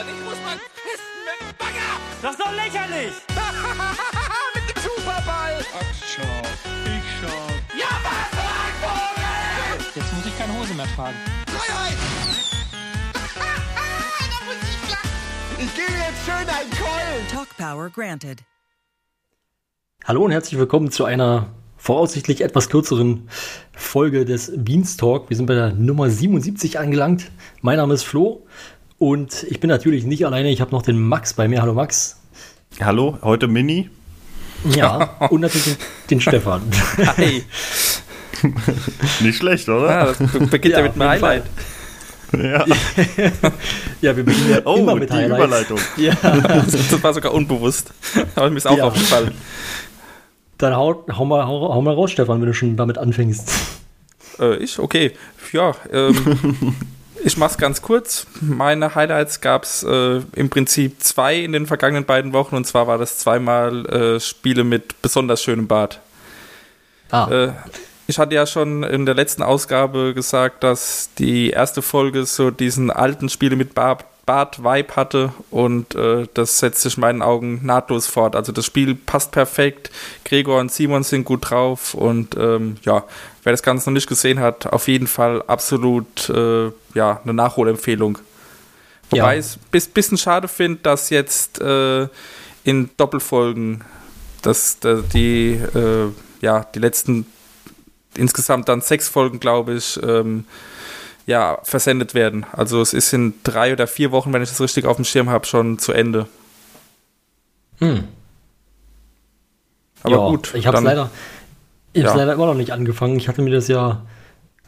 und ich muss mal pissen mit dem Bagger. Das ist doch lächerlich! mit dem Superball. Ach, schau. Ich schau. Ja, was, Vogel? Jetzt muss ich keine Hose mehr tragen. Freiheit. da muss ich gebe jetzt schön einen Keulen. Talk Power granted. Hallo und herzlich willkommen zu einer voraussichtlich etwas kürzeren Folge des Beanstalk. Wir sind bei der Nummer 77 angelangt. Mein Name ist Flo und ich bin natürlich nicht alleine. Ich habe noch den Max bei mir. Hallo Max. Hallo, heute Mini. Ja, und natürlich den, den Stefan. Hi! Nicht schlecht, oder? Ah, das beginnt ja, Ja, mit einem Highlight. Ja. Ja, wir beginnen ja Oh, immer mit die Highlights. Überleitung. Ja, Das war sogar unbewusst. Aber mir ist auch Ja. aufgefallen. dann hau, hau, mal, hau, hau mal raus, Stefan, wenn du schon damit anfängst. Äh, ich? Okay. Ja, ähm, ich mach's ganz kurz. Meine Highlights gab's äh, im Prinzip zwei in den vergangenen beiden Wochen. Und zwar war das zweimal äh, Spiele mit besonders schönem Bad. Ah, Äh, ich hatte ja schon in der letzten Ausgabe gesagt, dass die erste Folge so diesen alten Spiele mit Bart, Bart-Vibe hatte und äh, das setzt sich in meinen Augen nahtlos fort. Also das Spiel passt perfekt, Gregor und Simon sind gut drauf und ähm, ja, wer das Ganze noch nicht gesehen hat, auf jeden Fall absolut äh, ja, eine Nachholempfehlung. Wobei Ja. ich es ein bisschen schade finde, dass jetzt äh, in Doppelfolgen dass äh, die, äh, ja, die letzten insgesamt dann sechs Folgen, glaube ich, ähm, ja, versendet werden. Also es ist in drei oder vier Wochen, wenn ich das richtig auf dem Schirm habe, schon zu Ende. hm. Aber ja, gut. Ich habe es leider, ich hab's Ja. leider immer noch nicht angefangen. Ich hatte mir das ja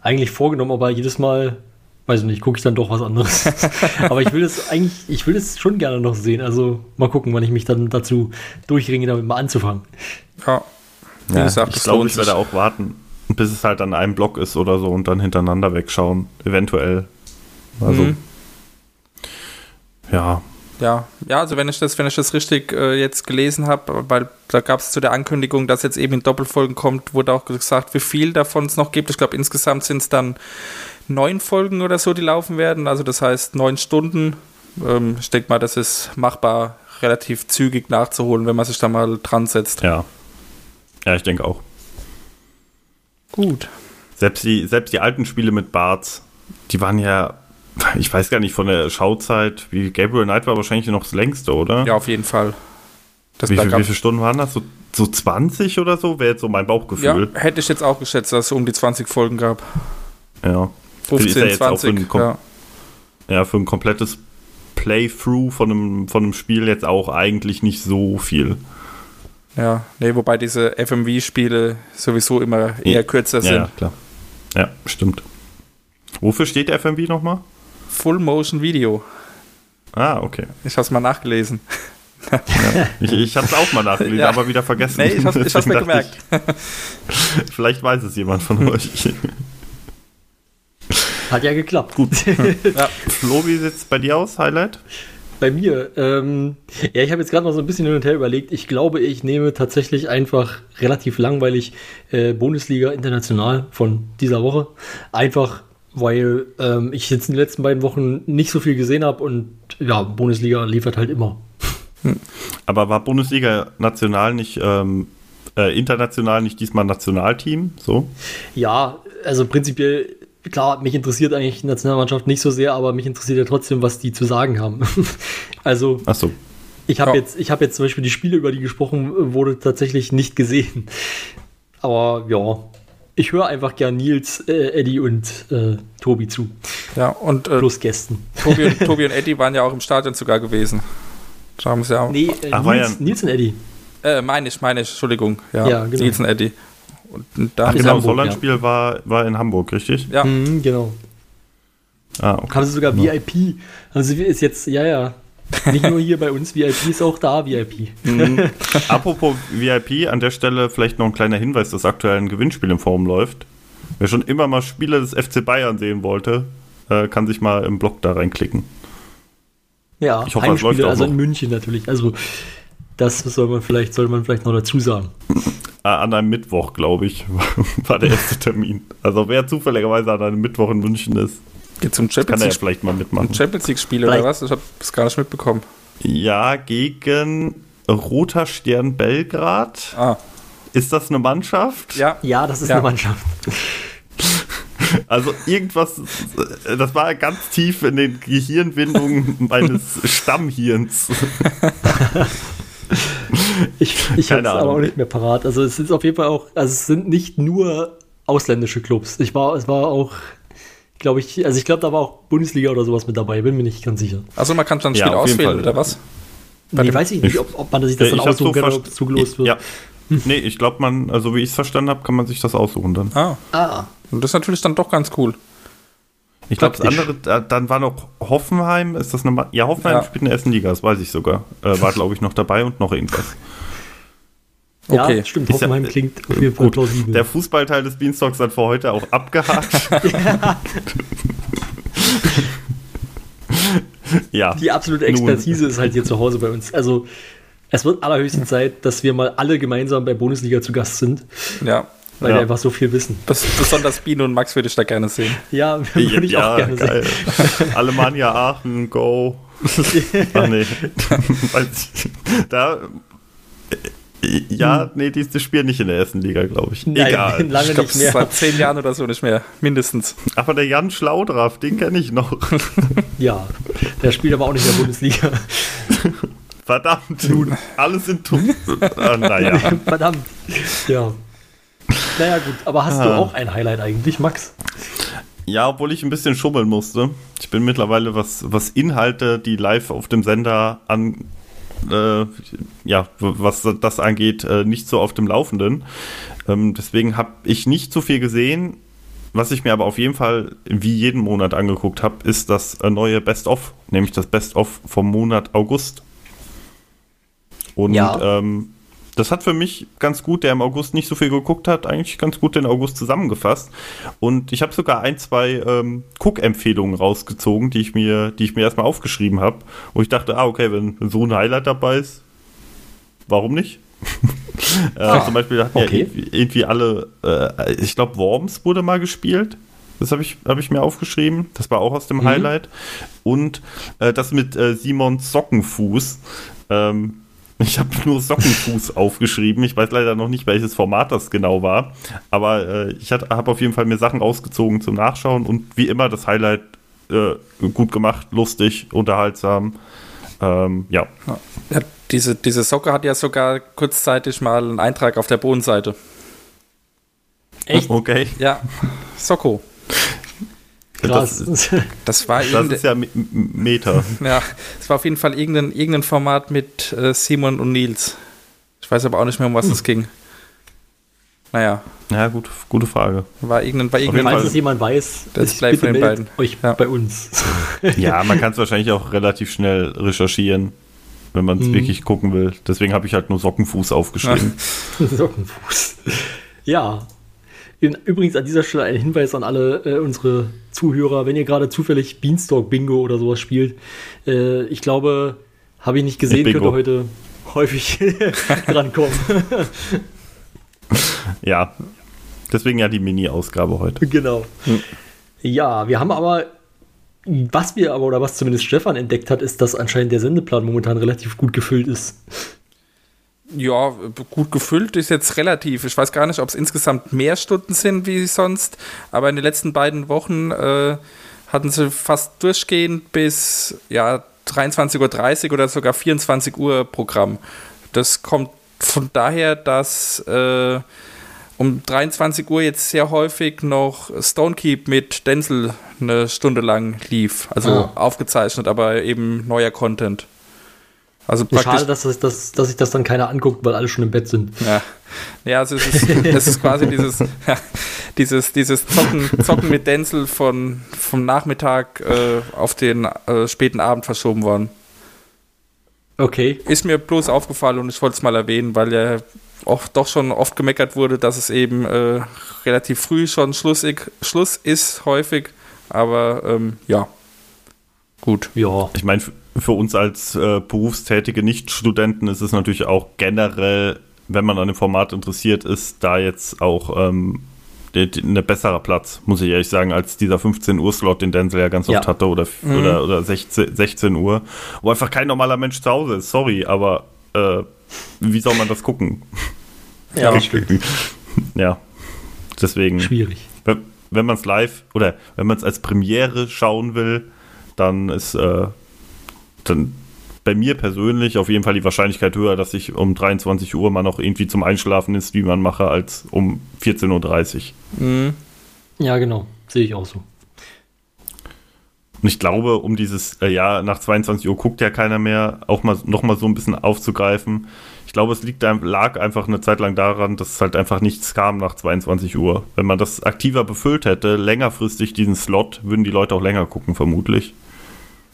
eigentlich vorgenommen, aber jedes Mal, weiß ich nicht, gucke ich dann doch was anderes. aber ich will das eigentlich, ich will das schon gerne noch sehen. Also mal gucken, wann ich mich dann dazu durchringe, damit mal anzufangen. Ja. Wie Ja, gesagt, ich glaube, ich werde auch warten, bis es halt an einem Block ist oder so und dann hintereinander wegschauen. Eventuell. Also, Mhm. ja. Ja, ja, also wenn ich das, wenn ich das richtig äh, jetzt gelesen habe, weil da gab es zu der Ankündigung, dass jetzt eben in Doppelfolgen kommt, wurde auch gesagt, wie viel davon es noch gibt. Ich glaube, insgesamt sind es dann neun Folgen oder so, die laufen werden. Also das heißt neun Stunden. Ähm, ich denke mal, das ist machbar, relativ zügig nachzuholen, wenn man sich da mal dran setzt. Ja. Ja, ich denke auch. Gut. Selbst die, selbst die alten Spiele mit Barts, die waren ja, ich weiß gar nicht, von der Schauzeit, wie Gabriel Knight war wahrscheinlich noch das längste, oder? Ja, auf jeden Fall. Das Wie, viel, wie viele Stunden waren das? So, so 20 oder so? Wäre jetzt so mein ja, Bauchgefühl. hätte ich jetzt auch geschätzt, dass es um die 20 Folgen gab. Ja. Ist ja 15, jetzt auch für 20. ein Kom- ja. Ja, für ein komplettes Playthrough von einem, von einem Spiel jetzt auch eigentlich nicht so viel. Ja, nee, wobei diese FMV-Spiele sowieso immer eher kürzer sind. Ja, klar. Ja, stimmt. Wofür steht FMV nochmal? Full Motion Video. Ah, okay. Ich hab's mal nachgelesen. Ich, ich habe es auch mal nachgelesen, Ja. aber wieder vergessen. Nee, ich hab's, ich hab's mir gemerkt. Ich, vielleicht weiß es jemand von euch. Hat ja geklappt. Gut. Flo, wie sieht es bei dir aus? Highlight? Bei mir, ähm, ja, ich habe jetzt gerade noch so ein bisschen hin und her überlegt. Ich glaube, ich nehme tatsächlich einfach relativ langweilig äh, Bundesliga international von dieser Woche. Einfach, weil ähm, ich jetzt in den letzten beiden Wochen nicht so viel gesehen habe und ja, Bundesliga liefert halt immer. Aber war Bundesliga national nicht, ähm, äh, international nicht diesmal Nationalteam? So? Ja, also prinzipiell, klar, mich interessiert eigentlich die Nationalmannschaft nicht so sehr, aber mich interessiert ja trotzdem, was die zu sagen haben. also, Achso. ich habe Ja. jetzt, ich habe jetzt zum Beispiel die Spiele, über die gesprochen wurde, tatsächlich nicht gesehen. Aber ja, ich höre einfach gern Nils, äh, Eddie und äh, Tobi zu, Ja, und äh, plus Gästen. Tobi, und, Tobi und Eddie waren ja auch im Stadion sogar gewesen. Da haben sie ja auch. Nee, äh, Ach, Nils, ja- Nils und Eddie. Äh, meine ich, meine ich, Entschuldigung. Ja, Ja, genau. Nils und Eddie. Und, und da Ach genau, das Hamburg, Holland-Spiel war, war in Hamburg, richtig? ja, Mhm, genau. Ah, okay. Haben sie sogar VIP. Also ist jetzt, ja, ja. Nicht nur hier bei uns VIP, ist auch da VIP. Mhm. Apropos VIP, an der Stelle vielleicht noch ein kleiner Hinweis, dass aktuell ein Gewinnspiel im Forum läuft. Wer schon immer mal Spiele des FC Bayern sehen wollte, äh, kann sich mal im Blog da reinklicken. Ja, Ich hoffe, Heimspiele, auch also noch. in München natürlich. Also das soll man vielleicht, soll man vielleicht noch dazu sagen. Äh, an einem Mittwoch, glaube ich, war der erste Termin. Also wer zufälligerweise an einem Mittwoch in München ist, Geht zum Kann Champions er ja League, vielleicht mal mitmachen. Champions League Spiel oder was? Ich habe es gar nicht mitbekommen. Ja, gegen Roter Stern Belgrad. Ah, Ist das eine Mannschaft? ja. Ja, das ist Ja. eine Mannschaft. Also irgendwas, das war ganz tief in den Gehirnwindungen meines Stammhirns. Ich, ich habe es aber auch nicht mehr parat. Also es ist auf jeden Fall auch, also es sind nicht nur ausländische Clubs. Ich war, es war auch, glaube ich, also ich glaube, da war auch Bundesliga oder sowas mit dabei, bin mir nicht ganz sicher. Also man kann dann ein Ja, Spiel jeden auswählen Fall. oder was? Bei Nee, dem- weiß ich nicht, ob, ob man sich das dann aussuchen kann ob es zugelost wird. Ja. Nee, ich glaube, man, also wie ich es verstanden habe, kann man sich das aussuchen dann. Ah, Ah, und das ist natürlich dann doch ganz cool. Ich glaube, das andere, da- dann war noch Hoffenheim, ist das eine, Ma- ja, Hoffenheim Ja. spielt in der ersten Liga, das weiß ich sogar. Äh, war, glaube ich, noch dabei und noch irgendwas. Ja, Okay. stimmt. Ist ja- Hoffenheim klingt auf jeden Fall plausibel. der Fußballteil des Beanstalks hat für heute auch abgehakt. ja. Die absolute Expertise ist halt hier zu Hause bei uns. Also es wird allerhöchste Zeit, dass wir mal alle gemeinsam bei Bundesliga zu Gast sind, Ja. weil Ja. wir einfach so viel wissen. Bes besonders Biene und Max würde ich da gerne sehen. Ja, würde ich auch gerne geil. sehen. Alemannia Aachen, go. Ach nee. Weiß ich. da. Ja, nee, die, die spielen nicht in der ersten Liga, glaube ich. Hm. Nein, Egal. lange Ich glaube, nicht mehr. seit zehn Jahren oder so nicht mehr. Mindestens. Aber der Jan Schlaudraff, den kenne ich noch. Ja, der spielt aber auch nicht in der Bundesliga. Verdammt, nun, alle sind tot. Ah, naja. Verdammt. Ja. Naja, gut, aber hast du Ah. auch ein Highlight eigentlich, Max? Ja, obwohl ich ein bisschen schummeln musste. Ich bin mittlerweile, was, was Inhalte, die live auf dem Sender an, äh, ja, was das angeht, äh, nicht so auf dem Laufenden. Ähm, deswegen habe ich nicht so viel gesehen. Was ich mir aber auf jeden Fall wie jeden Monat angeguckt habe, ist das äh, neue Best-of, nämlich das Best-of vom Monat August. Und Ja. ähm, das hat für mich ganz gut, der im August nicht so viel geguckt hat, eigentlich ganz gut den August zusammengefasst. Und ich habe sogar ein, zwei ähm, Cook-Empfehlungen rausgezogen, die ich mir, die ich mir erstmal aufgeschrieben habe, wo ich dachte, ah, okay, wenn so ein Highlight dabei ist, warum nicht? äh, zum Beispiel hatten okay. ja irgendwie, irgendwie alle, äh, ich glaube, Worms wurde mal gespielt. Das habe ich, hab ich mir aufgeschrieben. Das war auch aus dem Highlight. Und äh, das mit äh, Simon Sockenfuß. Ähm, ich habe nur Sockenfuß aufgeschrieben. Ich weiß leider noch nicht, welches Format das genau war. Aber äh, ich habe auf jeden Fall mir Sachen rausgezogen zum Nachschauen. Und wie immer das Highlight äh, gut gemacht, lustig, unterhaltsam. Ähm, ja. Ja, diese, diese Socke hat ja sogar kurzzeitig mal einen Eintrag auf der Bodenseite. Echt Okay. Ja, Socko. Krass. Das, Das war das ist ja Me- M- Meter. ja, es war auf jeden Fall irgendein, irgendein Format mit äh, Simon und Nils. Ich weiß aber auch nicht mehr, um was es ging. Naja, Ja, gut, gute Frage. war irgendein, war irgendein Falls es jemand weiß, Das ich bleibt von den beiden. euch Ja. bei uns. Ja, man kann es wahrscheinlich auch relativ schnell recherchieren, wenn man es Mhm. wirklich gucken will. Deswegen habe ich halt nur Sockenfuß aufgeschrieben. Sockenfuß. Ja. Übrigens an dieser Stelle ein Hinweis an alle äh, unsere Zuhörer, wenn ihr gerade zufällig Beanstalk Bingo oder sowas spielt. Äh, ich glaube, habe ich nicht gesehen, Bingo. könnt ihr heute häufig drankommen. Ja. Deswegen ja die Mini-Ausgabe heute. genau. Ja, wir haben aber, was wir aber, oder was zumindest Stefan entdeckt hat, ist, dass anscheinend der Sendeplan momentan relativ gut gefüllt ist. Ja, gut gefüllt ist jetzt relativ. Ich weiß gar nicht, ob es insgesamt mehr Stunden sind wie sonst, aber in den letzten beiden Wochen äh, hatten sie fast durchgehend bis ja, 23.30 Uhr oder sogar 24 Uhr Programm. Das kommt von daher, dass äh, um 23 Uhr jetzt sehr häufig noch Stonekeep mit Denzel eine Stunde lang lief. Also Ah. aufgezeichnet, aber eben neuer Content. Also Schade, dass, das, dass, dass sich das dann keiner anguckt, weil alle schon im Bett sind. ja, ja also es ist, es ist quasi dieses, ja, dieses, dieses Zocken, Zocken mit Denzel von, vom Nachmittag äh, auf den äh, späten Abend verschoben worden. Okay. Ist mir bloß aufgefallen und ich wollte es mal erwähnen, weil ja auch doch schon oft gemeckert wurde, dass es eben äh, relativ früh schon schlussig, Schluss ist, häufig. Aber ähm, ja, gut. Ja. Ich meine, für uns als äh, berufstätige Nichtstudenten ist es natürlich auch generell, wenn man an dem Format interessiert ist, da jetzt auch ähm, ein besserer Platz, muss ich ehrlich sagen, als dieser 15 Uhr Slot, den Denzel ja ganz oft Ja. hatte oder, oder, oder 16, 16 Uhr, wo einfach kein normaler Mensch zu Hause ist. Sorry, aber äh, wie soll man das gucken? Ja. Ja, deswegen, Schwierig. wenn, wenn man es live oder wenn man es als Premiere schauen will, dann ist äh, dann bei mir persönlich auf jeden Fall die Wahrscheinlichkeit höher, dass ich um 23 Uhr mal noch irgendwie zum Einschlafen den Stream anmache, als um 14.30 Uhr. Mhm. Ja, genau. Sehe ich auch so. Und ich glaube, um dieses, äh, ja, nach 22 Uhr guckt ja keiner mehr, auch mal noch mal so ein bisschen aufzugreifen. Ich glaube, es liegt, lag einfach eine Zeit lang daran, dass halt einfach nichts kam nach 22 Uhr. Wenn man das aktiver befüllt hätte, längerfristig diesen Slot, würden die Leute auch länger gucken, vermutlich.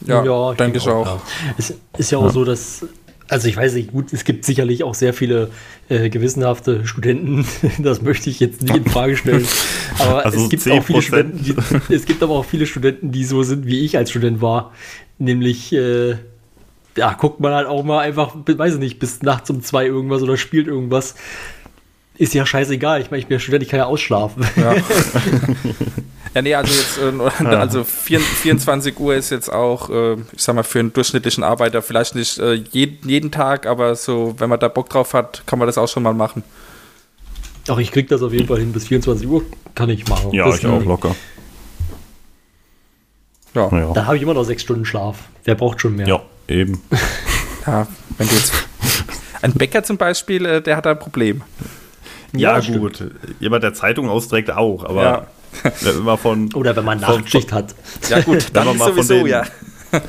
Ja, denke ich auch. Ja. Es ist ja auch so, dass, also ich weiß nicht, gut, es gibt sicherlich auch sehr viele äh, gewissenhafte Studenten, das möchte ich jetzt nicht in Frage stellen. Aber Also es gibt auch viele 10%. Studenten, die, es gibt aber auch viele Studenten, die so sind, wie ich als Student war. Nämlich, äh, ja, guckt man halt auch mal einfach, weiß ich nicht, bis nachts um zwei irgendwas oder spielt irgendwas. Ist ja scheißegal. Ich meine, ich bin ja Student, ich kann ja ausschlafen. Ja. ja, nee, also jetzt, äh, also 4, 24 Uhr ist jetzt auch, äh, ich sag mal, für einen durchschnittlichen Arbeiter vielleicht nicht äh, jeden, jeden Tag, aber so, wenn man da Bock drauf hat, kann man das auch schon mal machen. Doch, ich krieg das auf jeden Fall hin. Bis 24 Uhr kann ich machen. Ja, Das ich auch locker. Ja, ja. Ja, Da habe ich immer noch sechs Stunden Schlaf. Wer braucht schon mehr? ja eben. wenn du jetzt. Ein Bäcker zum Beispiel, äh, der hat da ein Problem. Ja, Ja, stimmt. gut. Jemand, der Zeitung austrägt, auch, aber Ja. Wenn man von. Oder wenn man Von- Nachtschicht hat. Ja, gut, dann ist mal von sowieso, den- ja.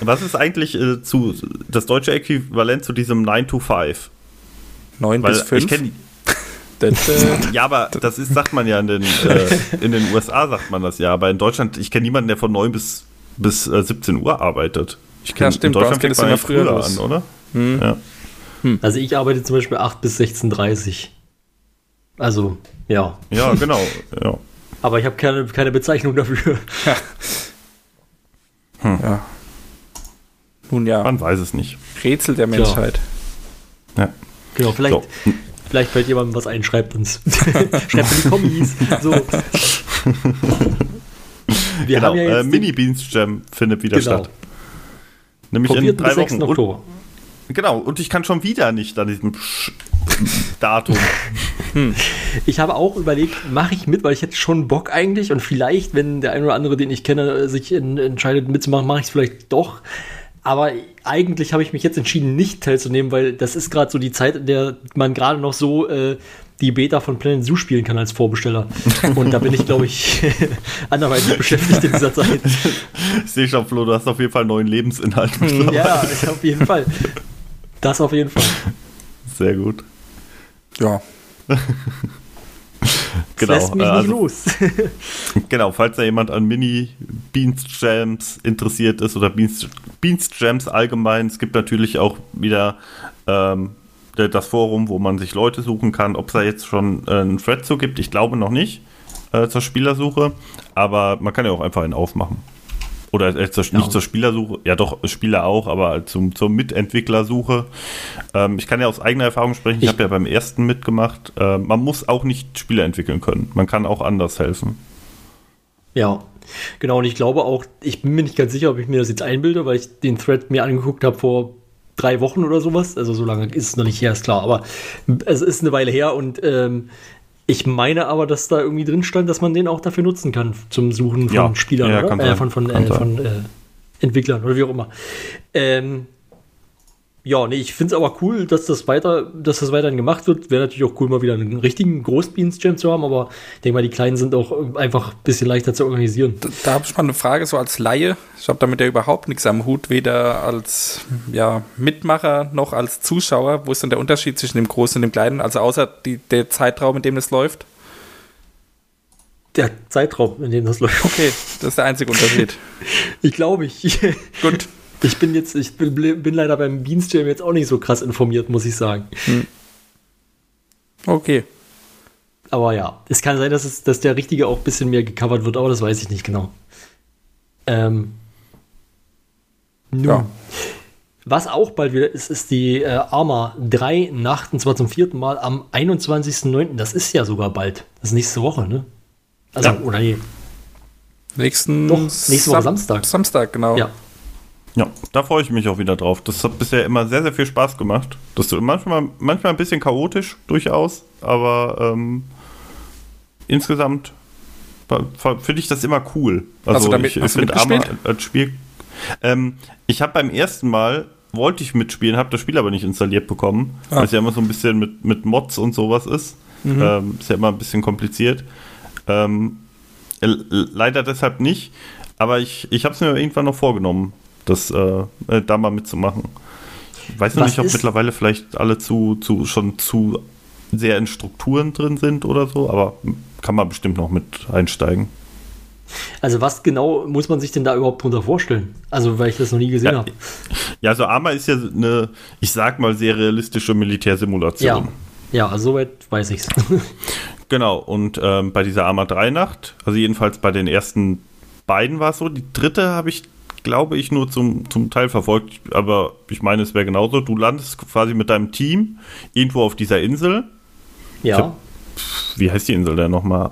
Was ist eigentlich äh, zu das deutsche Äquivalent zu diesem 9 to 5? 9 Weil bis 5. ich kenne das, äh, Ja, aber das ist, sagt man ja in den, äh, in den USA, sagt man das ja. Aber in Deutschland, ich kenne niemanden, der von 9 bis, bis äh, 17 Uhr arbeitet. Ich kenn, Ja, stimmt, in Deutschland geht es fängt man immer eigentlich früher los. an, oder? Ja. Also ich arbeite zum Beispiel 8 bis 16.30 Also, ja. ja, genau. Ja. Aber ich habe keine, keine Bezeichnung dafür. ja. Nun ja, Man weiß es nicht. Rätsel der Menschheit. Ja. Genau, vielleicht, So. vielleicht fällt jemandem was ein, schreibt uns. schreibt in die Kommis. So. Wir Genau, haben ja äh, jetzt Mini Beans Jam findet wieder Genau. statt. Nämlich 4. in bis drei 6. Wochen. Und, Oktober. Genau, und ich kann schon wieder nicht an diesem Datum. Ich habe auch überlegt, mache ich mit, weil ich hätte schon Bock eigentlich und vielleicht, wenn der ein oder andere, den ich kenne, sich in, entscheidet mitzumachen, mache ich es vielleicht doch. Aber eigentlich habe ich mich jetzt entschieden, nicht teilzunehmen, weil das ist gerade so die Zeit, in der man gerade noch so äh, die Beta von Planet Zoo spielen kann als Vorbesteller. Und da bin ich, glaube ich, anderweitig beschäftigt in dieser Zeit. Ich sehe schon, Flo, du hast auf jeden Fall neuen Lebensinhalt. mittlerweile. Ja, auf jeden Fall. Das auf jeden Fall. Sehr gut. Ja. Das lässt mich äh, nicht also- los. Genau, falls da jemand an Mini Beans Jams interessiert ist oder Beans, Beans Jams allgemein, es gibt natürlich auch wieder ähm, das Forum, wo man sich Leute suchen kann. Ob es da jetzt schon äh, einen Thread zu gibt, ich glaube noch nicht äh, zur Spielersuche, aber man kann ja auch einfach einen aufmachen. Oder äh, zur, Ja. nicht zur Spielersuche, ja doch, Spieler auch, aber zum, zur Mitentwicklersuche. Ähm, ich kann ja aus eigener Erfahrung sprechen, ich, Ich- habe ja beim ersten mitgemacht. Äh, man muss auch nicht Spieler entwickeln können, man kann auch anders helfen. Ja, genau. Und ich glaube auch, ich bin mir nicht ganz sicher, ob ich mir das jetzt einbilde, weil ich den Thread mir angeguckt habe vor drei Wochen oder sowas. Also so lange ist es noch nicht her, ist klar. Aber es ist eine Weile her und ähm, ich meine aber, dass da irgendwie drin stand, dass man den auch dafür nutzen kann zum Suchen von Ja, Spielern ja, oder? äh, von, von, äh, von äh, Entwicklern oder wie auch immer. Ähm, ja, nee, ich finde es aber cool, dass das weiter, dass das weiterhin gemacht wird. Wäre natürlich auch cool, mal wieder einen richtigen Großbeans-Jam zu haben, aber ich denke mal, die kleinen sind auch äh, einfach ein bisschen leichter zu organisieren. Da, da habe ich mal eine Frage so als Laie. Ich habe damit ja überhaupt nichts am Hut, weder als ja, Mitmacher noch als Zuschauer. Wo ist denn der Unterschied zwischen dem Großen und dem Kleinen? Also außer die, der Zeitraum, in dem es läuft. Der Zeitraum, in dem das läuft. Okay, das ist der einzige Unterschied. Ich glaube, ich, Gut. Ich bin jetzt, ich bin, bin leider beim Beans Jam jetzt auch nicht so krass informiert, muss ich sagen. Okay. Aber ja, es kann sein, dass, es, dass der richtige auch ein bisschen mehr gecovert wird, aber das weiß ich nicht genau. Ähm, nun, Ja. Was auch bald wieder ist, ist die äh, Arma 3 Nacht, und zwar zum vierten Mal am 21.09. Das ist ja sogar bald. Das ist nächste Woche, ne? Also, Ja. oder nee. Nächsten Doch, nächste Woche Samstag. Samstag, genau. Ja. Ja, da freue ich mich auch wieder drauf. Das hat bisher immer sehr, sehr viel Spaß gemacht. Das ist manchmal, manchmal ein bisschen chaotisch, durchaus, aber ähm, insgesamt finde ich das immer cool. Hast du damit- ich, ich hast du find mitgespielt? Arma als Spiel. Ähm, ich habe beim ersten Mal wollte ich mitspielen, habe das Spiel aber nicht installiert bekommen, Ah. weil es ja immer so ein bisschen mit, mit Mods und sowas ist. Ähm, ist ja immer ein bisschen kompliziert. Ähm, äh, leider deshalb nicht, aber ich, ich habe es mir irgendwann noch vorgenommen, das äh, äh, da mal mitzumachen. Ich weiß noch nicht, ob mittlerweile vielleicht alle zu, zu schon zu sehr in Strukturen drin sind oder so, aber kann man bestimmt noch mit einsteigen. Also, was genau muss man sich denn da überhaupt drunter vorstellen? Also, weil ich das noch nie gesehen Ja, habe. Ja, also Arma ist ja eine, ich sag mal, sehr realistische Militärsimulation. Ja. Ja, also soweit weiß ich's. Genau, und ähm, bei dieser Arma 3 Nacht, also jedenfalls bei den ersten beiden war es so, die dritte habe ich, glaube ich, nur zum, zum Teil verfolgt, aber ich meine, es wäre genauso. Du landest quasi mit deinem Team irgendwo auf dieser Insel. ja. Wie heißt die Insel denn nochmal?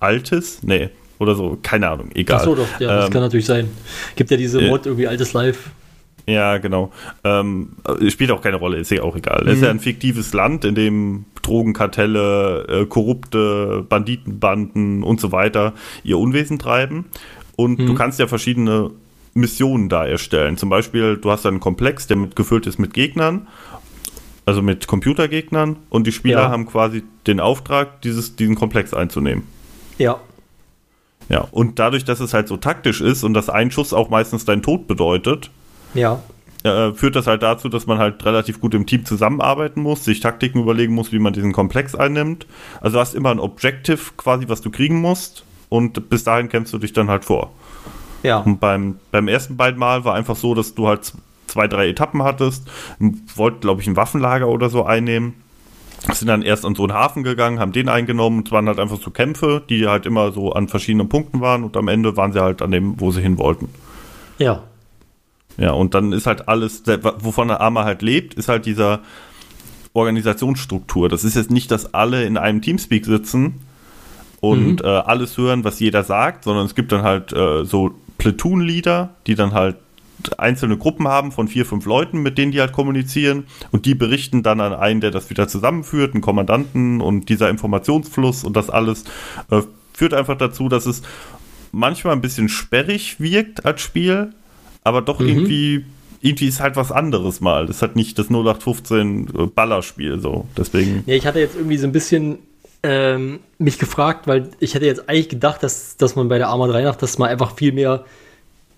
Altes? Nee, oder so, keine Ahnung, egal. Ach so, doch, ja, das Ähm, kann natürlich sein. Gibt ja diese äh, Mod, irgendwie altes Live. Ja, genau. Ähm, äh, spielt auch keine Rolle, ist ja auch egal. Es ist ja ein fiktives Land, in dem Drogenkartelle, äh, korrupte Banditenbanden und so weiter ihr Unwesen treiben. Und du kannst ja verschiedene Missionen da erstellen. Zum Beispiel, du hast einen Komplex, der mit, gefüllt ist mit Gegnern, also mit Computergegnern, und die Spieler Ja. haben quasi den Auftrag, dieses, diesen Komplex einzunehmen. Ja. Ja, und dadurch, dass es halt so taktisch ist und dass ein Schuss auch meistens dein Tod bedeutet, Ja. äh, führt das halt dazu, dass man halt relativ gut im Team zusammenarbeiten muss, sich Taktiken überlegen muss, wie man diesen Komplex einnimmt. Also du hast immer ein Objective quasi, was du kriegen musst und bis dahin kämpfst du dich dann halt vor. Ja. Und beim, beim ersten beiden Mal war einfach so, dass du halt zwei, drei Etappen hattest, wollt, glaube ich, ein Waffenlager oder so einnehmen. Sind dann erst an so einen Hafen gegangen, haben den eingenommen. Es waren halt einfach so Kämpfe, die halt immer so an verschiedenen Punkten waren und am Ende waren sie halt an dem, wo sie hin wollten. Ja. Ja, und dann ist halt alles, wovon der Arma halt lebt, ist halt dieser Organisationsstruktur. Das ist jetzt nicht, dass alle in einem Teamspeak sitzen und äh, alles hören, was jeder sagt, sondern es gibt dann halt äh, so Platoon-Leader, die dann halt einzelne Gruppen haben von vier, fünf Leuten, mit denen die halt kommunizieren und die berichten dann an einen, der das wieder zusammenführt, einen Kommandanten und dieser Informationsfluss und das alles äh, führt einfach dazu, dass es manchmal ein bisschen sperrig wirkt als Spiel, aber doch irgendwie irgendwie ist halt was anderes mal. Das ist halt nicht das 0815 äh, Ballerspiel so. Deswegen Ja, ich hatte jetzt irgendwie so ein bisschen ähm, mich gefragt, weil ich hätte jetzt eigentlich gedacht, dass, dass man bei der Arma 3 Nacht, dass man einfach viel mehr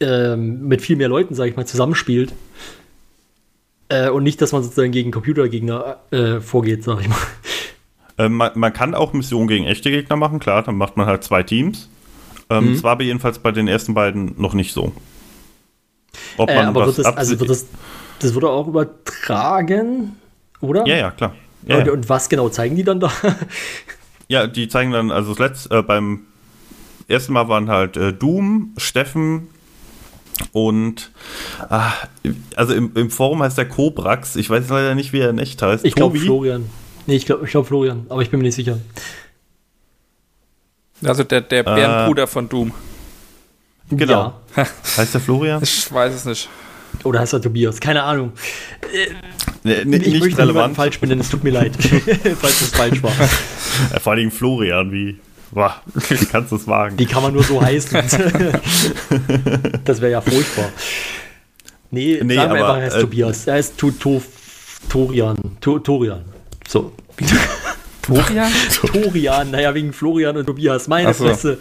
ähm, mit viel mehr Leuten, sage ich mal, zusammenspielt. Äh, und nicht, dass man sozusagen gegen Computergegner äh, vorgeht, sage ich mal. äh, man, man kann auch Missionen gegen echte Gegner machen, klar, dann macht man halt zwei Teams. Ähm, Es war aber jedenfalls bei den ersten beiden noch nicht so. Ob Äh, man aber was wird das, also wird das, das wurde auch übertragen, oder? ja, ja, klar. Ja, und, ja. und was genau zeigen die dann da? ja, die zeigen dann, also das letzte, äh, beim ersten Mal waren halt äh, Doom, Steffen und ah, also im, im Forum heißt der Kobrax. Ich weiß leider nicht, wie er in echt heißt. Ich glaube? Florian. Nee, ich glaube ich glaub Florian, aber ich bin mir nicht sicher. Also der, der Äh. Bärenbruder von Doom. Genau. Ja. Heißt der Florian? Ich weiß es nicht. Oder heißt er Tobias? Keine Ahnung. Nee, nee, Ich nicht relevant. falsch benennen, es tut mir leid, falls es falsch war. Vor allem Florian, wie, boah, wie kannst du es wagen? Die kann man nur so heißen. das wäre ja furchtbar. Nee, Nee, sagen wir aber, einfach, er heißt äh, Tobias. Er heißt Tu- Tu- Torian. Tu- Torian. So. Florian? Torian, naja, wegen Florian und Tobias. Meine so. Fresse.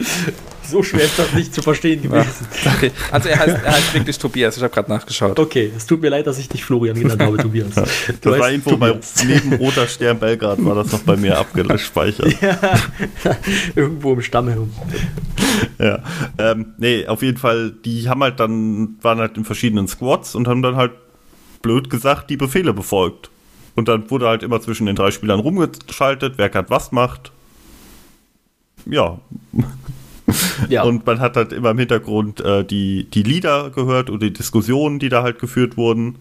So schwer ist das nicht zu verstehen gewesen. Okay. Also er heißt, er heißt wirklich Tobias. Ich habe gerade nachgeschaut. Okay, es tut mir leid, dass ich dich Florian genannt habe, Tobias. Du Das war irgendwo bei neben Roter Stern Belgrad war das noch bei mir abgespeichert. Irgendwo im Stamm herum. Ja. Ähm, nee, auf jeden Fall, die haben halt dann, waren halt in verschiedenen Squads und haben dann halt blöd gesagt die Befehle befolgt. Und dann wurde halt immer zwischen den drei Spielern rumgeschaltet, wer gerade was macht. Ja. Ja. Und man hat halt immer im Hintergrund äh, die, die Lieder gehört oder die Diskussionen, die da halt geführt wurden.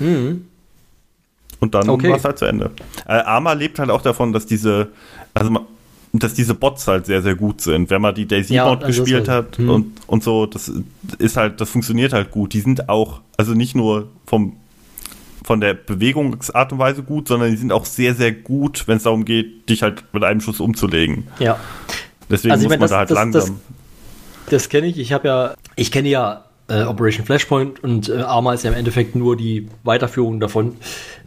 Und dann Okay. war es halt zu Ende. Äh, Arma lebt halt auch davon, dass diese, also ma- dass diese Bots halt sehr, sehr gut sind. Wenn man die Daisy Ja, Bot also gespielt war- hat hm. und, und so, das ist halt, das funktioniert halt gut. Die sind auch, also nicht nur vom von der Bewegungsart und Weise gut, sondern die sind auch sehr, sehr gut, wenn es darum geht, dich halt mit einem Schuss umzulegen. ja. Deswegen Also muss mein, man das- da halt das- langsam. Das kenne ich. Ich habe ja, ich kenne ja äh, Operation Flashpoint und äh, Arma ist ja im Endeffekt nur die Weiterführung davon.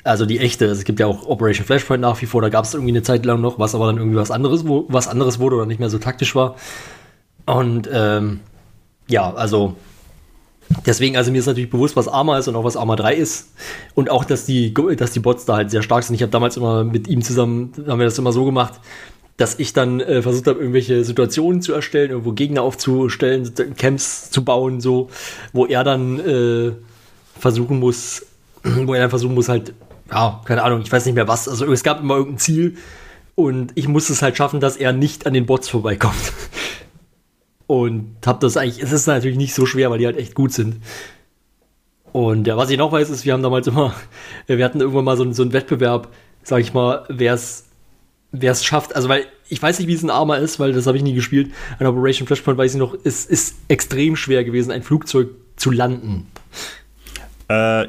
Also die echte. Also es gibt ja auch Operation Flashpoint nach wie vor. Da gab es irgendwie eine Zeit lang noch, was aber dann irgendwie was anderes, wo, was anderes wurde oder nicht mehr so taktisch war. Und ähm, ja, also deswegen, also mir ist natürlich bewusst, was Arma ist und auch was Arma 3 ist. Und auch, dass die, dass die Bots da halt sehr stark sind. Ich habe damals immer mit ihm zusammen, haben wir das immer so gemacht, dass ich dann äh, versucht habe, irgendwelche Situationen zu erstellen, irgendwo Gegner aufzustellen, Camps zu bauen, so, wo er dann äh, versuchen muss, wo er dann versuchen muss, halt, ja, keine Ahnung, ich weiß nicht mehr was, also es gab immer irgendein Ziel und ich musste es halt schaffen, dass er nicht an den Bots vorbeikommt. Und hab das eigentlich, es ist natürlich nicht so schwer, weil die halt echt gut sind. Und ja, was ich noch weiß, ist, wir haben damals immer, wir hatten irgendwann mal so, einen- so einen Wettbewerb, sag ich mal, wer es wer es schafft, also weil ich weiß nicht, wie es ein Arma ist, weil das habe ich nie gespielt. An Operation Flashpoint weiß ich noch, es ist extrem schwer gewesen, ein Flugzeug zu landen. Äh,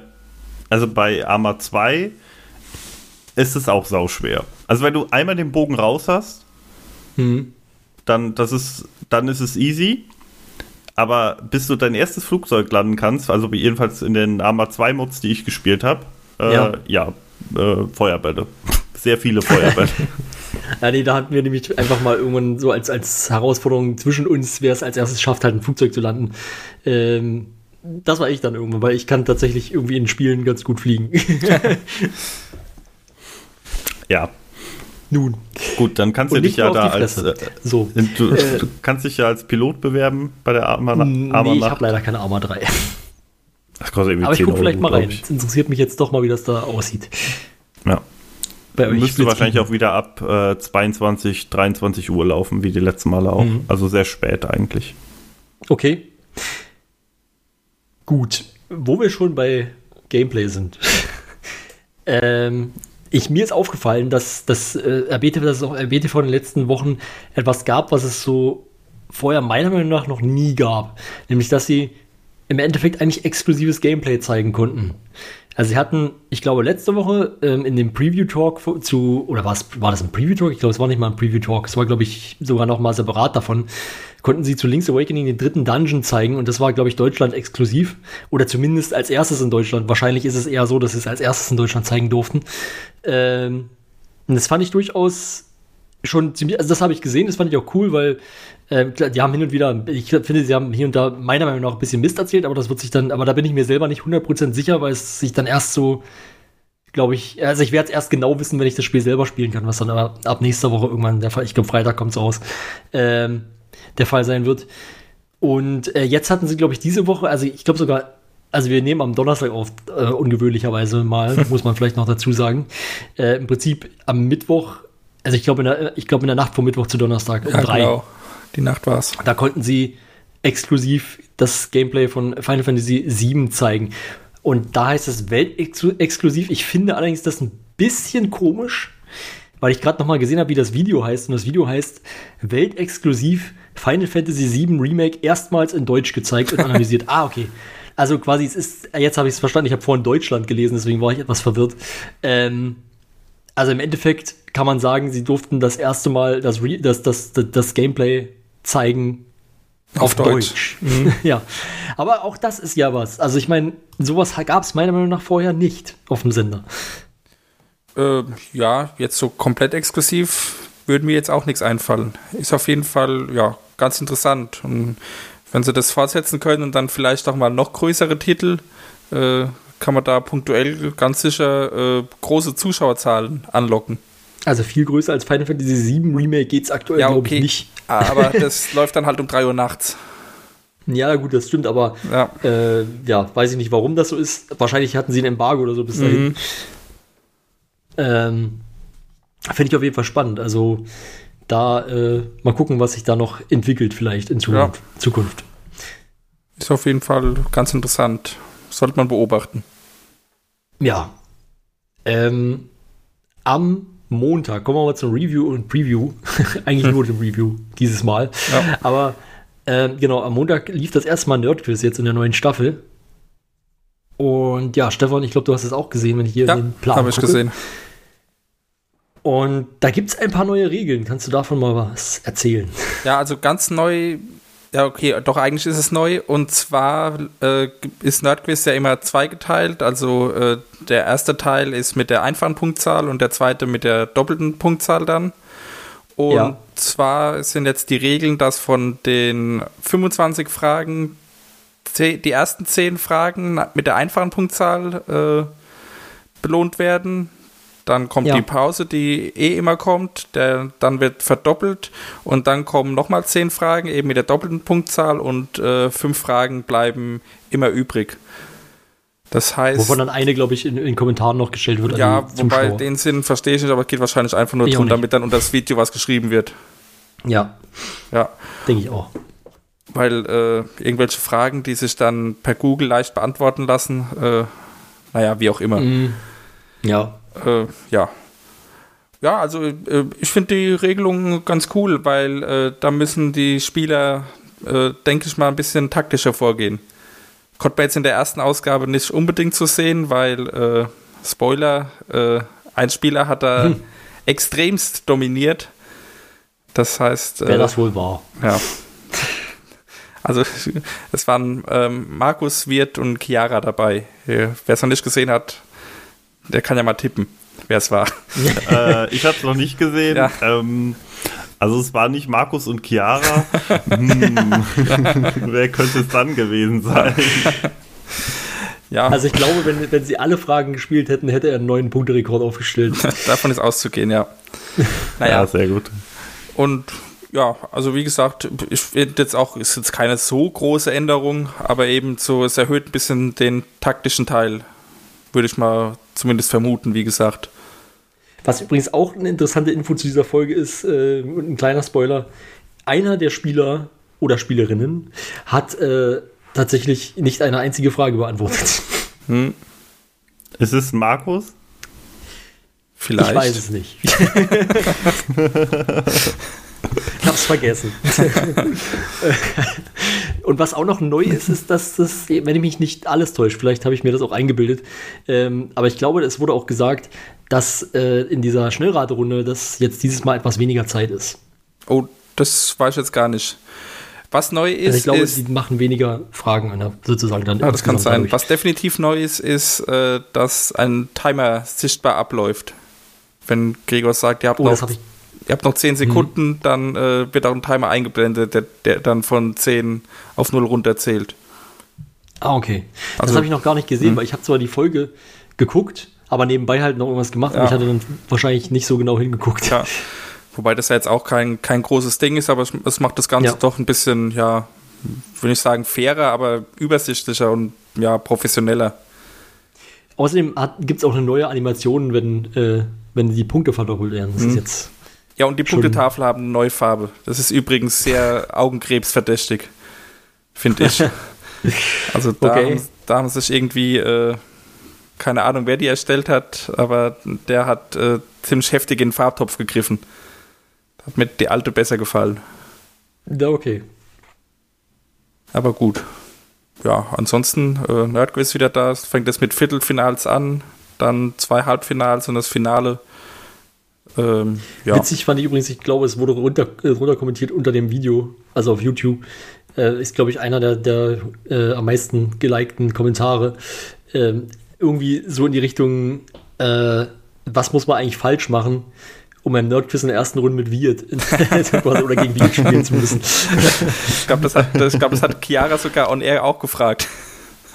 also bei Arma 2 ist es auch sauschwer. Also wenn du einmal den Bogen raus hast, Hm. dann, das ist, dann ist es easy. Aber bis du dein erstes Flugzeug landen kannst, also jedenfalls in den Arma 2 Mods, die ich gespielt habe, äh, Ja. ja, äh, Feuerbälle. Sehr viele Feuerbälle. Ja, nee, da hatten wir nämlich einfach mal irgendwann so als, als Herausforderung zwischen uns, wer es als erstes schafft, halt ein Flugzeug zu landen. Ähm, das war ich dann irgendwann, weil ich kann tatsächlich irgendwie in Spielen ganz gut fliegen. ja, Nun. gut, dann kannst du dich ja da als äh, So. du, Äh, du kannst dich ja als Pilot bewerben bei der Arma, Arma nee, ich habe leider keine Arma 3. Das kostet irgendwie Aber ich 10 gucke vielleicht Euro, mal rein. Es interessiert mich jetzt doch mal, wie das da aussieht. Ja. Müsste wahrscheinlich auch wieder ab äh, 22, 23 Uhr laufen, wie die letzten Male auch. Mhm. Also sehr spät eigentlich. Okay. Gut. Wo wir schon bei Gameplay sind. ähm, ich, mir ist aufgefallen, dass, dass, äh, RBTV, dass es auch RBTV in den letzten Wochen etwas gab, was es so vorher meiner Meinung nach noch nie gab. Nämlich, dass sie im Endeffekt eigentlich exklusives Gameplay zeigen konnten. Also sie hatten, ich glaube, letzte Woche ähm, in dem Preview-Talk zu, oder war das ein Preview-Talk? Ich glaube, es war nicht mal ein Preview-Talk. Es war, glaube ich, sogar noch mal separat davon. Konnten sie zu Link's Awakening den dritten Dungeon zeigen und das war, glaube ich, Deutschland exklusiv. Oder zumindest als erstes in Deutschland. Wahrscheinlich ist es eher so, dass sie es als erstes in Deutschland zeigen durften. Ähm, und das fand ich durchaus schon ziemlich, also das habe ich gesehen, das fand ich auch cool, weil äh, die haben hin und wieder, ich finde, sie haben hier und da meiner Meinung nach ein bisschen Mist erzählt, aber das wird sich dann, aber da bin ich mir selber nicht 100% sicher, weil es sich dann erst so, glaube ich, also ich werde es erst genau wissen, wenn ich das Spiel selber spielen kann, was dann aber ab nächster Woche irgendwann der Fall, ich glaube Freitag kommt es raus, ähm, der Fall sein wird. Und äh, jetzt hatten sie, glaube ich, diese Woche, also ich glaube sogar, also wir nehmen am Donnerstag auf, äh, ungewöhnlicherweise mal, muss man vielleicht noch dazu sagen. Äh, Im Prinzip am Mittwoch, also ich glaube in, der- ich glaube in der Nacht vom Mittwoch zu Donnerstag um Ja, drei. genau. Die Nacht war's. Da konnten sie exklusiv das Gameplay von Final Fantasy VII zeigen. Und da heißt es weltexklusiv. Ich finde allerdings das ein bisschen komisch, weil ich gerade noch mal gesehen habe, wie das Video heißt. Und das Video heißt weltexklusiv Final Fantasy VII Remake erstmals in Deutsch gezeigt und analysiert. ah, okay. Also quasi, es ist, jetzt habe ich es verstanden. Ich habe vorhin Deutschland gelesen, deswegen war ich etwas verwirrt. Ähm, also im Endeffekt kann man sagen, sie durften das erste Mal das, Re das, das, das, das Gameplay zeigen Auf Deutsch. ja, aber auch das ist ja was. Also ich meine, sowas gab es meiner Meinung nach vorher nicht auf dem Sender. Äh, ja, jetzt so komplett exklusiv würde mir jetzt auch nichts einfallen. Ist auf jeden Fall, ja, ganz interessant. Und wenn sie das fortsetzen können und dann vielleicht auch mal noch größere Titel, äh, kann man da punktuell ganz sicher äh, große Zuschauerzahlen anlocken. Also viel größer als Final Fantasy VII Remake geht's aktuell, Ja, glaube okay. ich, nicht. Aber das läuft dann halt um 3 Uhr nachts. Ja, gut, das stimmt, aber Ja. äh, ja, weiß ich nicht, warum das so ist. Wahrscheinlich hatten sie ein Embargo oder so bis dahin. Mhm. Ähm, Finde ich auf jeden Fall spannend. Also, da äh, mal gucken, was sich da noch entwickelt, vielleicht in Zukunft. Zukunft. Ist auf jeden Fall ganz interessant. Sollte man beobachten. Ja. Ähm, am Montag kommen wir mal zum Review und Preview. Eigentlich nur dem Review dieses Mal. Ja. Aber ähm, genau, am Montag lief das erste Mal Nerdquiz jetzt in der neuen Staffel. Und ja, Stefan, ich glaube, du hast es auch gesehen, wenn ich hier Ja, den Plan habe ich gucke. gesehen. Und da gibt es ein paar neue Regeln. Kannst du davon mal was erzählen? Ja, also ganz neu. Ja, okay, doch eigentlich ist es neu. Und zwar äh, ist Nerdquiz ja immer zweigeteilt. Also äh, der erste Teil ist mit der einfachen Punktzahl und der zweite mit der doppelten Punktzahl dann. Und Ja. zwar sind jetzt die Regeln, dass von den 25 Fragen die ersten 10 Fragen mit der einfachen Punktzahl äh, belohnt werden. Dann kommt Ja. die Pause, die eh immer kommt. Der, dann wird verdoppelt und dann kommen nochmal 10 Fragen, eben mit der doppelten Punktzahl und äh, 5 Fragen bleiben immer übrig. Das heißt, Wovon dann eine, glaube ich, in, den Kommentaren noch gestellt wird. ja, wobei den Sinn verstehe ich nicht, aber es geht wahrscheinlich einfach nur darum, damit dann unter das Video was geschrieben wird. Ja, Ja, denke ich auch. weil äh, irgendwelche Fragen, die sich dann per Google leicht beantworten lassen, äh, naja, wie auch immer. Mhm. Ja, Äh, ja. Ja, also äh, ich finde die Regelung ganz cool, weil äh, da müssen die Spieler, äh, denke ich mal, ein bisschen taktischer vorgehen. Konnte man jetzt in der ersten Ausgabe nicht unbedingt zu sehen, weil, äh, Spoiler, äh, ein Spieler hat da Hm. extremst dominiert. Das heißt, wer das wohl war. ja. Also es waren ähm, Markus, Wirt und Chiara dabei. Wer es noch nicht gesehen hat, der kann ja mal tippen, wer es war. äh, ich habe es noch nicht gesehen. Ja. Ähm, also es war nicht Markus und Chiara. hm. Wer könnte es dann gewesen sein? Ja, Also ich glaube, wenn, wenn sie alle Fragen gespielt hätten, hätte er einen neuen Punkterekord aufgestellt. davon ist auszugehen, ja. Ja, Naja, sehr gut. und ja, also wie gesagt, ich finde jetzt auch, ist jetzt keine so große Änderung, aber eben so, es erhöht ein bisschen den taktischen Teil, würde ich mal zumindest vermuten, wie gesagt. Was übrigens auch eine interessante Info zu dieser Folge ist, äh, ein kleiner Spoiler. Einer der Spieler oder Spielerinnen hat äh, tatsächlich nicht eine einzige Frage beantwortet. Ist es Markus? Vielleicht. Ich weiß es nicht. ich hab's vergessen. Und was auch noch neu ist, ist, dass das, wenn ich mich nicht alles täuscht, vielleicht habe ich mir das auch eingebildet, ähm, aber ich glaube, es wurde auch gesagt, dass äh, in dieser Schnellraterunde, dass jetzt dieses Mal etwas weniger Zeit ist. Oh, das weiß ich jetzt gar nicht. Was neu ist, Also ich glaube, ist die machen weniger Fragen sozusagen dann. Ja, das kann sein. dadurch. Was definitiv neu ist, ist, äh, dass ein Timer sichtbar abläuft. Wenn Gregor sagt, ihr habt, Oh, das noch. Ihr habt noch 10 Sekunden, dann äh, wird auch ein Timer eingeblendet, der, der dann von 10 auf 0 runterzählt. Ah, okay. das Also- habe ich noch gar nicht gesehen, Hm. weil ich habe zwar die Folge geguckt, aber nebenbei halt noch irgendwas gemacht und Ja. ich hatte dann wahrscheinlich nicht so genau hingeguckt. Ja. Wobei das ja jetzt auch kein, kein großes Ding ist, aber es, es macht das Ganze Ja. doch ein bisschen, ja, würde ich sagen, fairer, aber übersichtlicher und ja, professioneller. Außerdem gibt es auch eine neue Animation, wenn, äh, wenn die Punkte verdoppelt werden. Das ist jetzt. Ja, und die Punktetafel haben eine neue Farbe. Das ist übrigens sehr augenkrebsverdächtig, finde ich. Also da, Okay. haben, da haben sich irgendwie, äh, keine Ahnung, wer die erstellt hat, aber der hat äh, ziemlich heftig in den Farbtopf gegriffen. Hat mir die alte besser gefallen. Ja, okay. Aber gut. Ja, ansonsten, äh, Nerdquiz wieder da. Es fängt jetzt mit Viertelfinals an, dann zwei Halbfinals und das Finale. Ähm, ja. Witzig fand ich übrigens, ich glaube, es wurde runter, äh, runter kommentiert unter dem Video, also auf YouTube. Äh, ist, glaube ich, einer der, der äh, am meisten gelikten Kommentare. Ähm, irgendwie so in die Richtung, äh, was muss man eigentlich falsch machen, um beim Nerdquiz in der ersten Runde mit Wirt oder gegen Wirt spielen zu müssen. Ich glaube, das, hat, das, ich glaub, das hat Chiara sogar on air auch gefragt,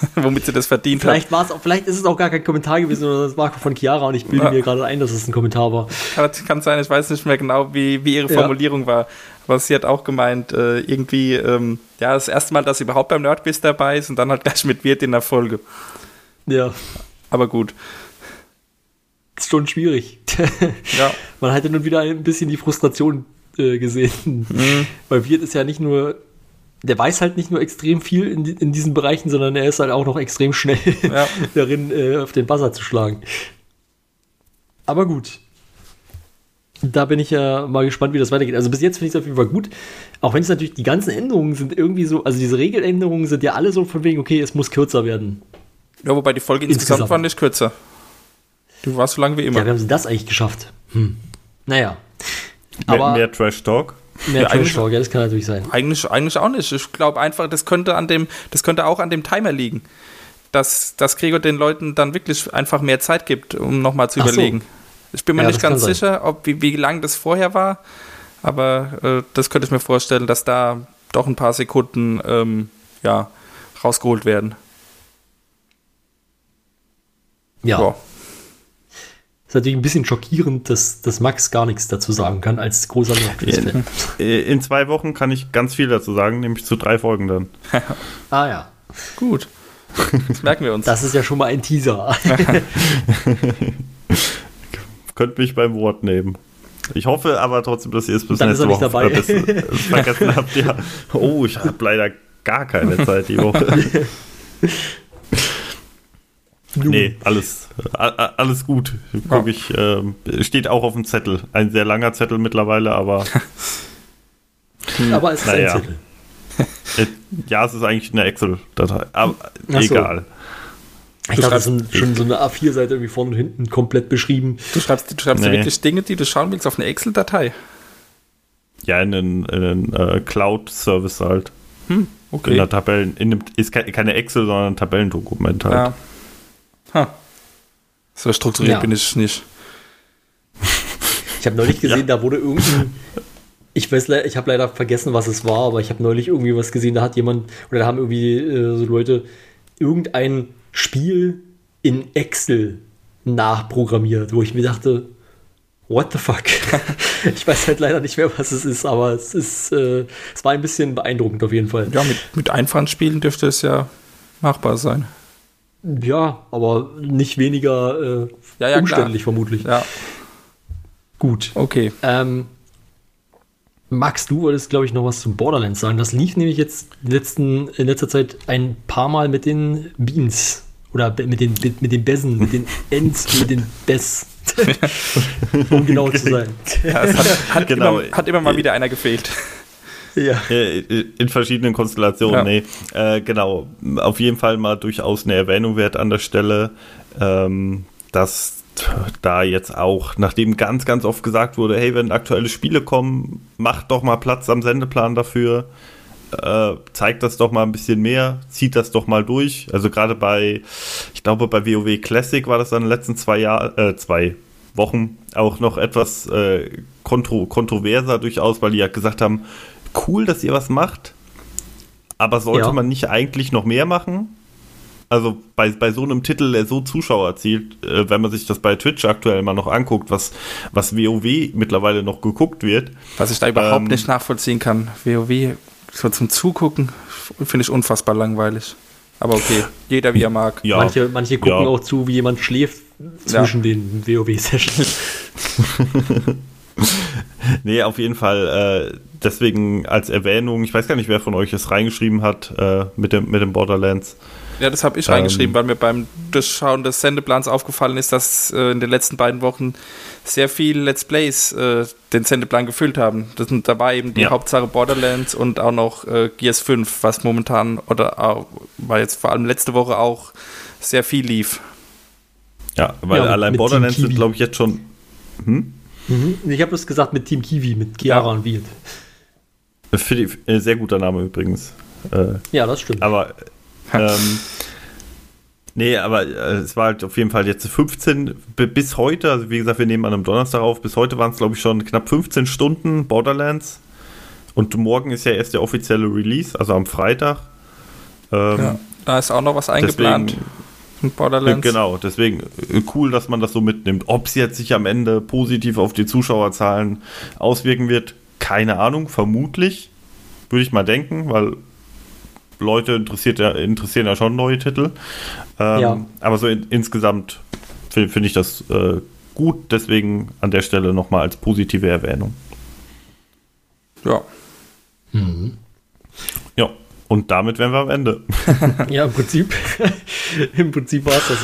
womit sie das verdient Vielleicht war es auch, vielleicht ist es auch gar kein Kommentar gewesen, sondern das war von Chiara und ich bilde Ja. mir gerade ein, dass es ein Kommentar war. hat. Kann, kann sein, ich weiß nicht mehr genau, wie, wie ihre Ja. Formulierung war. Aber sie hat auch gemeint, äh, irgendwie, ähm, ja, das erste Mal, dass sie überhaupt beim Nerdquiz dabei ist und dann halt gleich mit Wirt in der Folge. Ja, Aber gut. ist schon schwierig. Ja, Man hatte nun wieder ein bisschen die Frustration äh, gesehen. Mhm. Weil Wirt ist ja nicht nur, der weiß halt nicht nur extrem viel in, in diesen Bereichen, sondern er ist halt auch noch extrem schnell Ja. darin, äh, auf den Buzzer zu schlagen. Aber gut. Da bin ich ja mal gespannt, wie das weitergeht. Also bis jetzt finde ich es auf jeden Fall gut. Auch wenn es natürlich die ganzen Änderungen sind irgendwie so, also diese Regeländerungen sind ja alle so von wegen, okay, es muss kürzer werden. Ja, wobei die Folge insgesamt, Insgesamt. war nicht kürzer. Du warst so lang wie immer. Ja, wie haben sie das eigentlich geschafft? Hm. Naja. Mehr, Aber mehr Trash Talk. Mehr Ja, eigentlich- Trash Talk, ja, das kann natürlich sein. Eigentlich, eigentlich auch nicht. Ich glaube einfach, das könnte an dem, das könnte auch an dem Timer liegen. Dass, dass Gregor den Leuten dann wirklich einfach mehr Zeit gibt, um nochmal zu Ach so. überlegen. Ich bin mir Ja, nicht ganz sicher, ob wie, wie lang das vorher war, aber äh, das könnte ich mir vorstellen, dass da doch ein paar Sekunden ähm, ja, rausgeholt werden. Ja. Ja. Ist natürlich ein bisschen schockierend, dass, dass Max gar nichts dazu sagen kann als großer Nordquist-Fan. Äh, In zwei Wochen kann ich ganz viel dazu sagen, nämlich zu drei Folgen dann. Ah ja. Gut. Das merken wir uns. Das ist ja schon mal ein Teaser. Könnt mich beim Wort nehmen. Ich hoffe aber trotzdem, dass ihr es bis Dann ist nächste er nicht Woche dabei. bis- vergessen habt. Ja. Oh, ich habe leider gar keine Zeit die Woche. nee, alles, alles gut. Guck ich, ähm, steht auch auf dem Zettel. Ein sehr langer Zettel mittlerweile, aber Aber es ist Naja. ein Zettel. äh, ja, es ist eigentlich eine Excel-Datei. Aber Ach so. egal. Ich dachte, das ist schon so eine A4-Seite irgendwie vorne und hinten komplett beschrieben. Du schreibst, du schreibst Nee. wirklich Dinge, die du schauen willst, auf eine Excel-Datei. Ja, in einen, in einen äh, Cloud-Service halt. In Okay. der Tabellen, in dem, ist ke- keine Excel, sondern ein Tabellendokument halt. Ja. Ha. So strukturiert Ja. bin ich nicht. Ich habe neulich gesehen, da wurde irgendein. Ich weiß, ich habe leider vergessen, was es war, aber ich habe neulich irgendwie was gesehen, da hat jemand, oder da haben irgendwie äh, so Leute irgendein Spiel in Excel nachprogrammiert, wo ich mir dachte, what the fuck? ich weiß halt leider nicht mehr, was es ist, aber es ist, äh, es war ein bisschen beeindruckend auf jeden Fall. Ja, mit, mit einfachen Spielen dürfte es ja machbar sein. Ja, aber nicht weniger äh, Ja, ja, umständlich vermutlich. Ja, Gut. okay. Ähm, Max, du wolltest, glaube ich, noch was zu Borderlands sagen. Das lief nämlich jetzt in, letzten, in letzter Zeit ein paar Mal mit den Beans. Oder mit den, mit, mit den Bessen, mit den Ends, mit den Bess. um genau zu sein. Ja, es hat, hat, Genau. immer, hat immer mal wieder einer gefehlt. Ja. Äh, In verschiedenen Konstellationen, Ja. nee. Äh, genau. Auf jeden Fall mal durchaus eine Erwähnung wert an der Stelle, ähm, dass da jetzt auch, nachdem ganz, ganz oft gesagt wurde, hey, wenn aktuelle Spiele kommen, macht doch mal Platz am Sendeplan dafür. Äh, zeigt das doch mal ein bisschen mehr, zieht das doch mal durch. Also gerade bei, ich glaube, bei WoW Classic war das dann in den letzten zwei Jahren, äh, zwei Wochen auch noch etwas äh, kontro kontroverser durchaus, weil die ja gesagt haben, cool, dass ihr was macht, aber sollte Ja. man nicht eigentlich noch mehr machen? Also bei, bei so einem Titel, der so Zuschauer erzielt, äh, wenn man sich das bei Twitch aktuell mal noch anguckt, was, was WoW mittlerweile noch geguckt wird, Was ich da überhaupt Ähm, nicht nachvollziehen kann. WoW, so zum Zugucken, finde ich unfassbar langweilig. Aber okay, jeder wie er mag. ja. Manche, manche gucken Ja. auch zu, wie jemand schläft zwischen den WoW-Sessions. Nee, auf jeden Fall. Äh, deswegen als Erwähnung, ich weiß gar nicht, wer von euch es reingeschrieben hat äh, mit, dem, mit dem Borderlands. Ja, das habe ich Ähm, reingeschrieben, weil mir beim Durchschauen des Sendeplans aufgefallen ist, dass äh, in den letzten beiden Wochen sehr viele Let's Plays äh, den Sendeplan gefüllt haben. Das, sind- da war eben die Ja. Hauptsache Borderlands und auch noch äh, Gears 5, was momentan oder auch, war jetzt vor allem letzte Woche auch sehr viel lief. Ja, weil Ja, allein Borderlands sind, glaube ich, jetzt schon. Hm? Mhm. Ich habe das gesagt mit Team Kiwi, mit Chiara Ja. und Wild. Für die, äh, sehr guter Name übrigens. Äh, Ja, das stimmt. aber. ähm, nee, aber äh, es war halt auf jeden Fall jetzt 15 bi- bis heute, also wie gesagt, wir nehmen an einem Donnerstag auf, bis heute waren es, glaube ich, schon knapp 15 Stunden Borderlands. Und morgen ist ja erst der offizielle Release, also am Freitag. Ähm, Ja. Da ist auch noch was eingeplant deswegen, Borderlands. Genau, deswegen äh, cool, dass man das so mitnimmt. Ob es jetzt sich am Ende positiv auf die Zuschauerzahlen auswirken wird, keine Ahnung, vermutlich. Würde ich mal denken, weil Leute interessiert ja, interessieren ja schon neue Titel. Ähm, Ja. Aber so in, insgesamt finde find ich das äh, gut, deswegen an der Stelle nochmal als positive Erwähnung. Ja. Ja, und damit wären wir am Ende. Ja, im Prinzip. Im Prinzip war es das.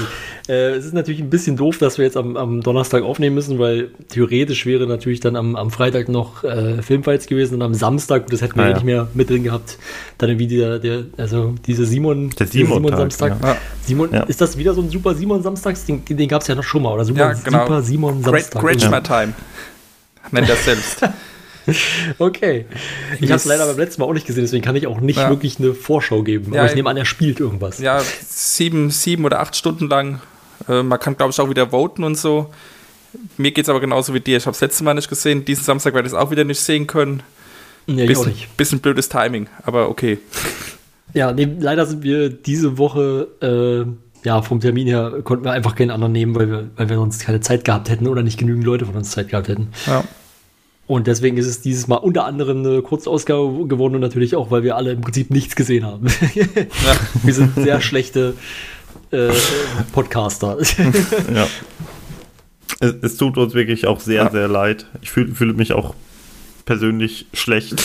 Äh, es ist natürlich ein bisschen doof, dass wir jetzt am, am Donnerstag aufnehmen müssen, weil theoretisch wäre natürlich dann am, am Freitag noch äh, Filmfights gewesen und am Samstag, gut, das hätten wir Ah, ja ja. nicht mehr mit drin gehabt, dann irgendwie der, der also diese Simon, Der dieser Simon-Tag, Samstag. ja. Simon, Ja. ist das wieder so ein Super Simon Samstags? Den, den gab es ja noch schon mal, oder Super, Ja, genau. Super Simon Great, Samstag. great Ja. my time. Nennt er selbst. Okay. Ich habe es leider beim letzten Mal auch nicht gesehen, deswegen kann ich auch nicht Ja. wirklich eine Vorschau geben. Ja, Aber ich nehme an, er spielt irgendwas. ja, sieben, sieben oder acht Stunden lang. Äh, man kann, glaube ich, auch wieder voten und so. Mir geht es aber genauso wie dir. Ich habe das letzte Mal nicht gesehen. Diesen Samstag werde ich es auch wieder nicht sehen können. Auch Bisschen, nicht. bisschen blödes Timing, aber okay. Ja, nee, leider sind wir diese Woche, äh, ja, vom Termin her konnten wir einfach keinen anderen nehmen, weil wir, weil wir sonst keine Zeit gehabt hätten oder nicht genügend Leute von uns Zeit gehabt hätten. Ja. Und deswegen ist es dieses Mal unter anderem eine Kurzausgabe geworden und natürlich auch, weil wir alle im Prinzip nichts gesehen haben. wir sind sehr schlechte äh, Podcaster. Ja. Es, es tut uns wirklich auch sehr, Ja. sehr leid. Ich fühle fühle mich auch persönlich schlecht.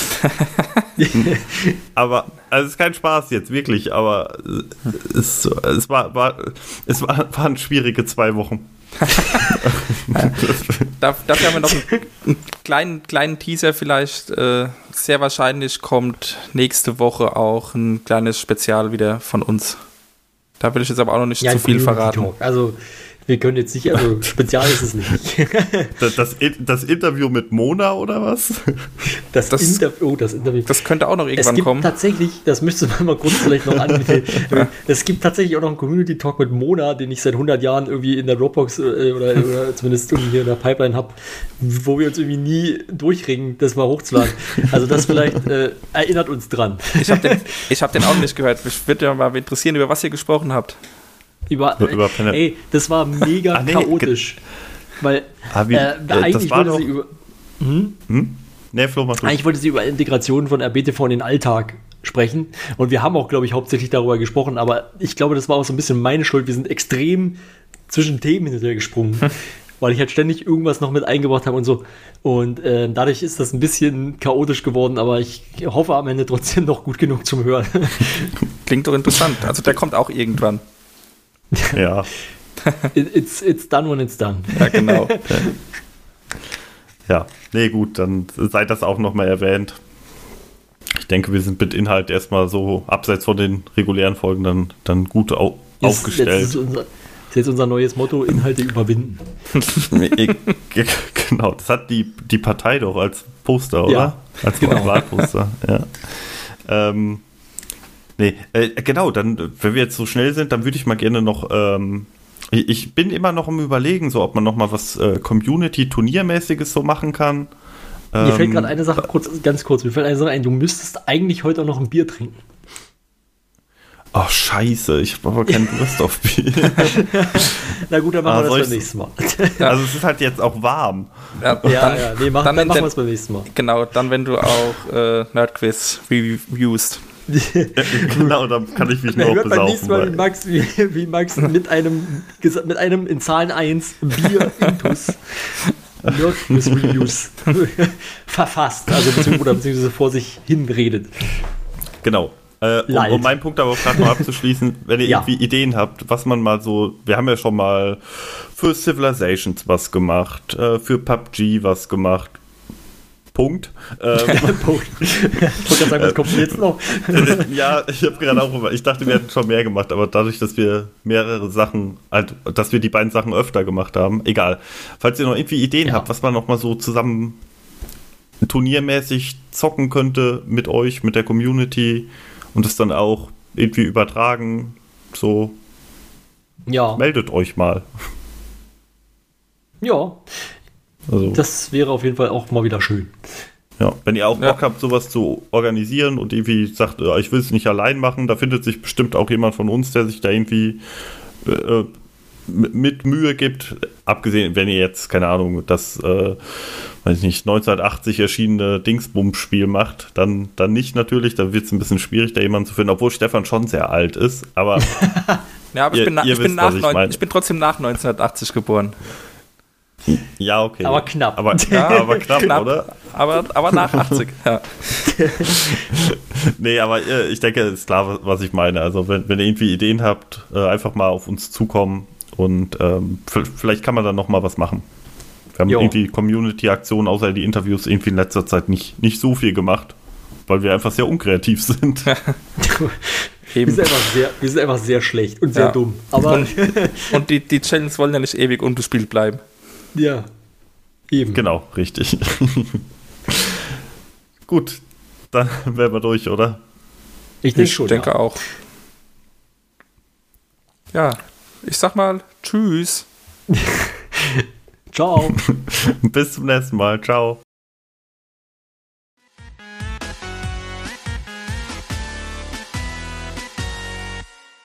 aber also es ist kein Spaß jetzt, wirklich, aber es, es, war, war, es war, waren schwierige zwei Wochen. Da, dafür haben wir noch einen, einen kleinen, kleinen Teaser vielleicht. Äh, sehr wahrscheinlich kommt nächste Woche auch ein kleines Spezial wieder von uns. Da will ich jetzt aber auch noch nicht Ja, zu viel verraten. Also, wir können jetzt nicht, also spezial ist es nicht. Das, das, das Interview mit Mona oder was? Das, Das- Interview, oh, das Interview. Das könnte auch noch Es irgendwann gibt kommen. tatsächlich, das müsste man mal kurz vielleicht noch an. Es gibt tatsächlich auch noch einen Community Talk mit Mona, den ich seit 100 Jahren irgendwie in der Dropbox äh, oder, oder zumindest irgendwie hier in der Pipeline habe, wo wir uns irgendwie nie durchringen, das mal hochzuladen. Also das vielleicht äh, erinnert uns dran. Ich habe den, ich hab den auch nicht gehört. Mich würde ja mal interessieren, über was ihr gesprochen habt. Über, Über Pen- ey, das war mega Ah, nee, chaotisch. Weil Ah, wie- äh, äh, eigentlich wollte sie über Nee, Flo, mach. Eigentlich wollte sie über Integration von RBTV in den Alltag sprechen. Und wir haben auch, glaube ich, hauptsächlich darüber gesprochen. Aber ich glaube, das war auch so ein bisschen meine Schuld. Wir sind extrem zwischen Themen hinterher gesprungen. Weil ich halt ständig irgendwas noch mit eingebracht habe und so. Und äh, dadurch ist das ein bisschen chaotisch geworden. Aber ich hoffe am Ende trotzdem noch gut genug zum Hören. Klingt doch interessant. Also der kommt auch irgendwann. Ja. It- it's, it's done when it's done. Ja, genau. Ja, nee, gut, dann sei das auch nochmal erwähnt. Ich denke, wir sind mit Inhalt erstmal so, abseits von den regulären Folgen, dann, dann gut au Ist- aufgestellt. Jetzt ist, unser, ist jetzt unser neues Motto: Inhalte überwinden. Genau, das hat die, die Partei doch als Poster, oder? Ja, als genau. Wahlposter, ja. Ähm, nee, äh, genau, dann, wenn wir jetzt so schnell sind, dann würde ich mal gerne noch, ähm, ich, bin immer noch am überlegen, so ob man noch mal was äh, Community-Turniermäßiges so machen kann. Mir fällt Ähm, gerade eine Sache kurz, ganz kurz, mir fällt eine Sache ein, du müsstest eigentlich heute auch noch ein Bier trinken. Oh, scheiße, ich habe aber keine Lust auf Bier. Na gut, dann machen Ah, wir das soll beim nächsten Mal. Also es ist halt jetzt auch warm. Ja, Ja, dann, ja, nee, mach, dann dann, machen wir es beim nächsten Mal. Genau, dann wenn du auch äh, Nerdquiz reviewst. genau, dann kann ich mich noch hört beim nächsten. Mal, wie Max, wie, wie Max mit einem, mit einem in Zahlen 1 Bier Intus Nerdquiz Reviews verfasst, also beziehungsweise, oder beziehungsweise vor sich hinredet. genau. Äh, um, um meinen Punkt aber auch gerade noch abzuschließen, wenn ihr Ja. irgendwie Ideen habt, was man mal so, wir haben ja schon mal für Civilizations was gemacht, äh, für PUBG was gemacht. Punkt. Ähm, Punkt. Ich wollte gerade sagen, was kommt denn jetzt noch? ja, ich habe gerade auch, über- ich dachte, wir hätten schon mehr gemacht, aber dadurch, dass wir mehrere Sachen, halt, dass wir die beiden Sachen öfter gemacht haben, egal. Falls ihr noch irgendwie Ideen Ja. habt, was man noch mal so zusammen turniermäßig zocken könnte mit euch, mit der Community und es dann auch irgendwie übertragen, so Ja, meldet euch mal. ja, Also, das wäre auf jeden Fall auch mal wieder schön. ja, wenn ihr auch Ja. Bock habt, sowas zu organisieren und irgendwie sagt, äh, ich will es nicht allein machen, da findet sich bestimmt auch jemand von uns, der sich da irgendwie äh, mit mit Mühe gibt. Abgesehen, wenn ihr jetzt, keine Ahnung, das, äh, weiß ich nicht, 1980 erschienene Dingsbums-Spiel macht, dann, dann nicht natürlich, da wird es ein bisschen schwierig, da jemanden zu finden, obwohl Stefan schon sehr alt ist, aber Ja, aber Ihr- ich, bin, na, ihr ich, bin wisst, nach was ich neun, meine. ich bin trotzdem nach 1980 geboren. Ja, okay. Aber knapp. Aber, Ja, aber knapp, knapp. oder? Aber, aber nach 80. Ja. Nee, aber äh, ich denke, ist klar, was ich meine. Also, wenn, wenn ihr irgendwie Ideen habt, äh, einfach mal auf uns zukommen und ähm, vielleicht kann man dann noch mal was machen. Wir haben Jo. irgendwie Community-Aktionen, außer die Interviews, irgendwie in letzter Zeit nicht, nicht so viel gemacht, weil wir einfach sehr unkreativ sind. Wir Eben. sind einfach sehr, wir sind einfach sehr schlecht und sehr Ja. dumm. Aber Und, und die, die Channels wollen ja nicht ewig unbespielt bleiben. Ja, eben. genau, richtig. Gut, dann wären wir durch, oder? Ich denke Ich schon. denke ja. auch. Ja, ich sag mal Tschüss. Ciao. Bis zum nächsten Mal. Ciao.